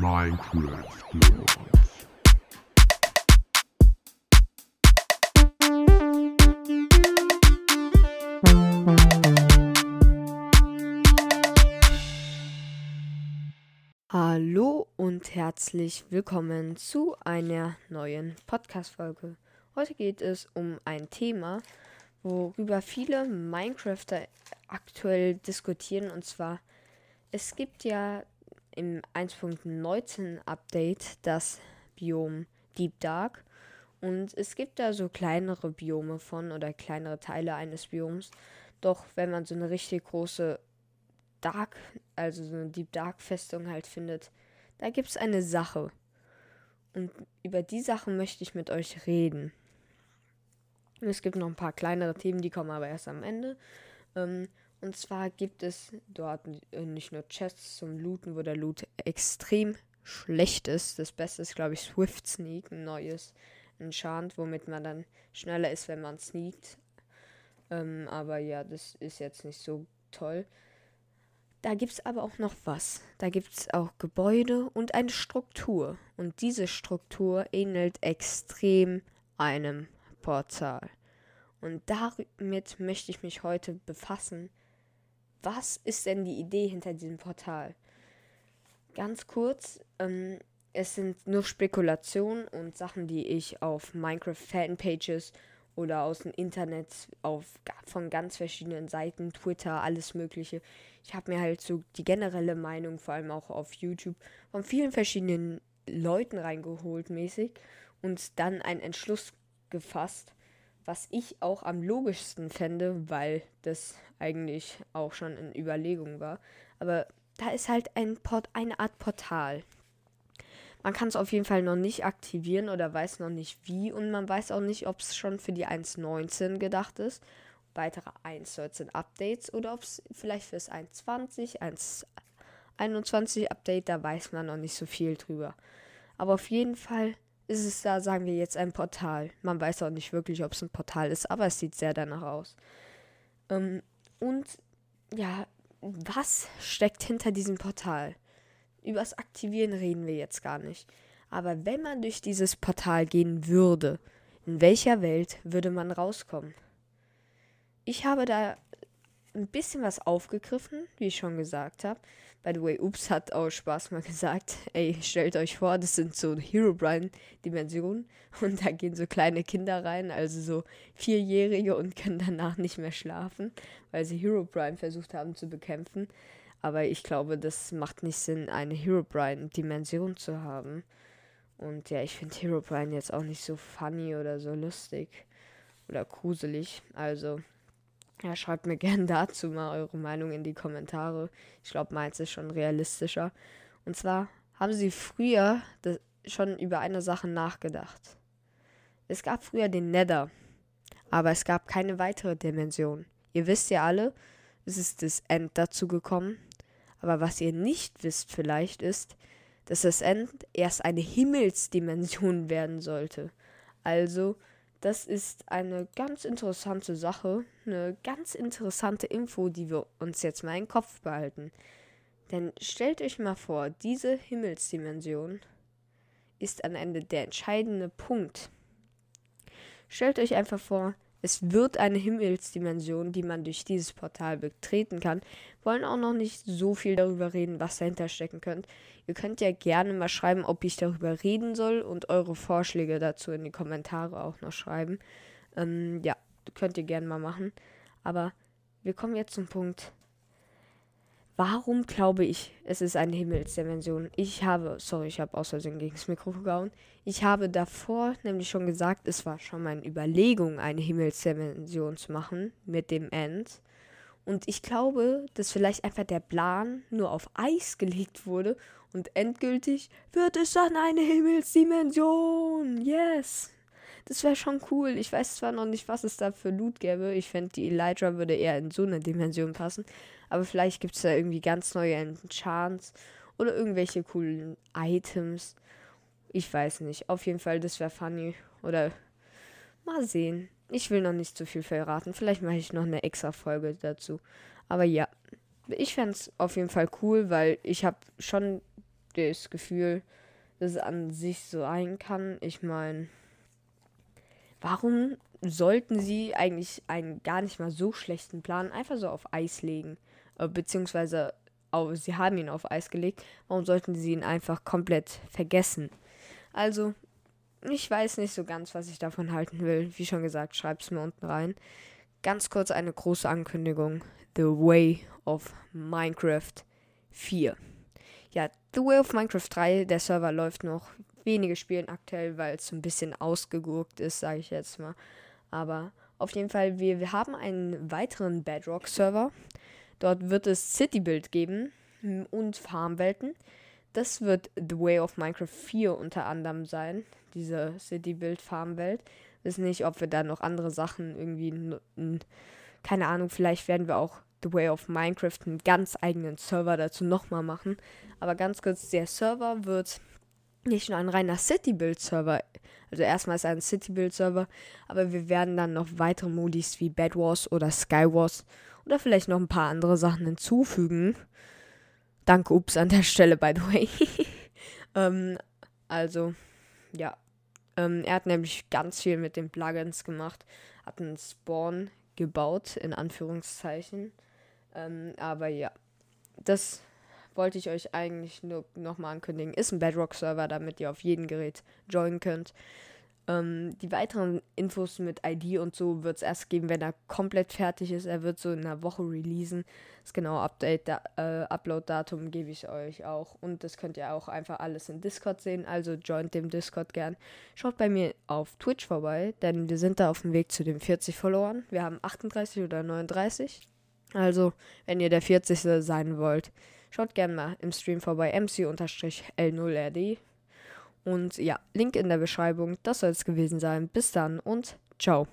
Minecraft Girls. Hallo und herzlich willkommen zu einer neuen Podcast-Folge. Heute geht es um ein Thema, worüber viele Minecrafter aktuell diskutieren. Und zwar, es gibt ja im 1.19 Update das Biom Deep Dark. Und es gibt da so kleinere Biome von oder kleinere Teile eines Bioms. Doch wenn man so eine richtig große Dark, also so eine Deep Dark Festung halt findet, da gibt es eine Sache. Und über die Sache möchte ich mit euch reden. Es gibt noch ein paar kleinere Themen, die kommen aber erst am Ende. Ähm, und zwar gibt es dort äh, nicht nur Chests zum Looten, wo der Loot extrem schlecht ist. Das Beste ist, glaube ich, Swift Sneak, ein neues Enchant, womit man dann schneller ist, wenn man sneakt. Ähm, aber ja, das ist jetzt nicht so toll. Da gibt es aber auch noch was. Da gibt es auch Gebäude und eine Struktur. Und diese Struktur ähnelt extrem einem Portal. Und damit möchte ich mich heute befassen. Was ist denn die Idee hinter diesem Portal? Ganz kurz, ähm, es sind nur Spekulationen und Sachen, die ich auf Minecraft-Fanpages oder aus dem Internet auf, von ganz verschiedenen Seiten, Twitter, alles Mögliche. Ich habe mir halt so die generelle Meinung, vor allem auch auf YouTube, von vielen verschiedenen Leuten reingeholt mäßig und dann einen Entschluss gefasst, was ich auch am logischsten fände, weil das eigentlich auch schon in Überlegung war. Aber da ist halt ein Port, eine Art Portal. Man kann es auf jeden Fall noch nicht aktivieren oder weiß noch nicht wie und man weiß auch nicht, ob es schon für die 1.19 gedacht ist, weitere 1.19 Updates oder ob es vielleicht für das 1.20, 1.21 Update, da weiß man noch nicht so viel drüber. Aber auf jeden Fall ist es da, sagen wir jetzt, ein Portal. Man weiß auch nicht wirklich, ob es ein Portal ist, aber es sieht sehr danach aus. Ähm, und ja, was steckt hinter diesem Portal? Übers Aktivieren reden wir jetzt gar nicht. Aber wenn man durch dieses Portal gehen würde, in welcher Welt würde man rauskommen? Ich habe da ein bisschen was aufgegriffen, wie ich schon gesagt habe. By the way, Ups hat auch Spaß mal gesagt, ey, stellt euch vor, das sind so Herobrine-Dimensionen und da gehen so kleine Kinder rein, also so Vierjährige und können danach nicht mehr schlafen, weil sie Herobrine versucht haben zu bekämpfen. Aber ich glaube, das macht nicht Sinn, eine Herobrine-Dimension zu haben. Und ja, ich finde Herobrine jetzt auch nicht so funny oder so lustig oder gruselig. Also ja, schreibt mir gerne dazu mal eure Meinung in die Kommentare. Ich glaube, meins ist schon realistischer. Und zwar haben sie früher schon über eine Sache nachgedacht. Es gab früher den Nether, aber es gab keine weitere Dimension. Ihr wisst ja alle, es ist das End dazu gekommen. Aber was ihr nicht wisst vielleicht ist, dass das End erst eine Himmelsdimension werden sollte. Also das ist eine ganz interessante Sache, eine ganz interessante Info, die wir uns jetzt mal im Kopf behalten. Denn stellt euch mal vor, diese Himmelsdimension ist am Ende der entscheidende Punkt. Stellt euch einfach vor, es wird eine Himmelsdimension, die man durch dieses Portal betreten kann. Wollen auch noch nicht so viel darüber reden, was dahinter stecken könnte. Ihr könnt ja gerne mal schreiben, ob ich darüber reden soll und eure Vorschläge dazu in die Kommentare auch noch schreiben. Ähm, ja, könnt ihr gerne mal machen. Aber wir kommen jetzt zum Punkt, Warum glaube ich, es ist eine Himmelsdimension? Ich habe, sorry, ich habe Versehen gegen das Mikro gehauen. Ich habe davor nämlich schon gesagt, es war schon meine Überlegung, eine Himmelsdimension zu machen mit dem End. Und ich glaube, dass vielleicht einfach der Plan nur auf Eis gelegt wurde und endgültig wird es dann eine Himmelsdimension. Yes! Das wäre schon cool. Ich weiß zwar noch nicht, was es da für Loot gäbe. Ich fände, die Elytra würde eher in so eine Dimension passen. Aber vielleicht gibt es da irgendwie ganz neue Enchants oder irgendwelche coolen Items. Ich weiß nicht. Auf jeden Fall, das wäre funny. Oder mal sehen. Ich will noch nicht zu viel verraten. Vielleicht mache ich noch eine extra Folge dazu. Aber ja, ich fände es auf jeden Fall cool, weil ich habe schon das Gefühl, dass es an sich so sein kann. Ich meine, warum sollten sie eigentlich einen gar nicht mal so schlechten Plan einfach so auf Eis legen? Äh, beziehungsweise auf, sie haben ihn auf Eis gelegt. Warum sollten sie ihn einfach komplett vergessen? Also, ich weiß nicht so ganz, was ich davon halten will. Wie schon gesagt, schreibt es mir unten rein. Ganz kurz eine große Ankündigung. The Way of Minecraft 4. Ja, The Way of Minecraft 3, der Server läuft noch. Wenige spielen aktuell, weil es so ein bisschen ausgegurkt ist, sage ich jetzt mal. Aber auf jeden Fall, wir, wir haben einen weiteren Bedrock-Server. Dort wird es City-Build geben und Farmwelten. Das wird The Way of Minecraft 4 unter anderem sein, diese City-Build-Farmwelt. Wissen nicht, ob wir da noch andere Sachen irgendwie, keine Ahnung, vielleicht werden wir auch The Way of Minecraft einen ganz eigenen Server dazu nochmal machen. Aber ganz kurz, der Server wird nicht nur ein reiner City-Build-Server, also erstmal ist er ein City-Build-Server, aber wir werden dann noch weitere Modis wie Bed Wars oder Sky Wars oder vielleicht noch ein paar andere Sachen hinzufügen. Danke, ups, an der Stelle, by the way. ähm, also, ja. Ähm, er hat nämlich ganz viel mit den Plugins gemacht, hat einen Spawn gebaut, in Anführungszeichen. Ähm, aber ja, das wollte ich euch eigentlich nur nochmal ankündigen. Ist ein Bedrock-Server, damit ihr auf jedem Gerät joinen könnt. Ähm, die weiteren Infos mit ID und so wird es erst geben, wenn er komplett fertig ist. Er wird so in einer Woche releasen. Das genaue Update, da, äh, Upload-Datum gebe ich euch auch. Und das könnt ihr auch einfach alles in Discord sehen. Also joint dem Discord gern. Schaut bei mir auf Twitch vorbei, denn wir sind da auf dem Weg zu den 40 Followern. Wir haben 38 oder 39. Also, wenn ihr der 40. sein wollt, schaut gerne mal im Stream vorbei. MC-L0RD und ja, Link in der Beschreibung. Das soll es gewesen sein. Bis dann und ciao.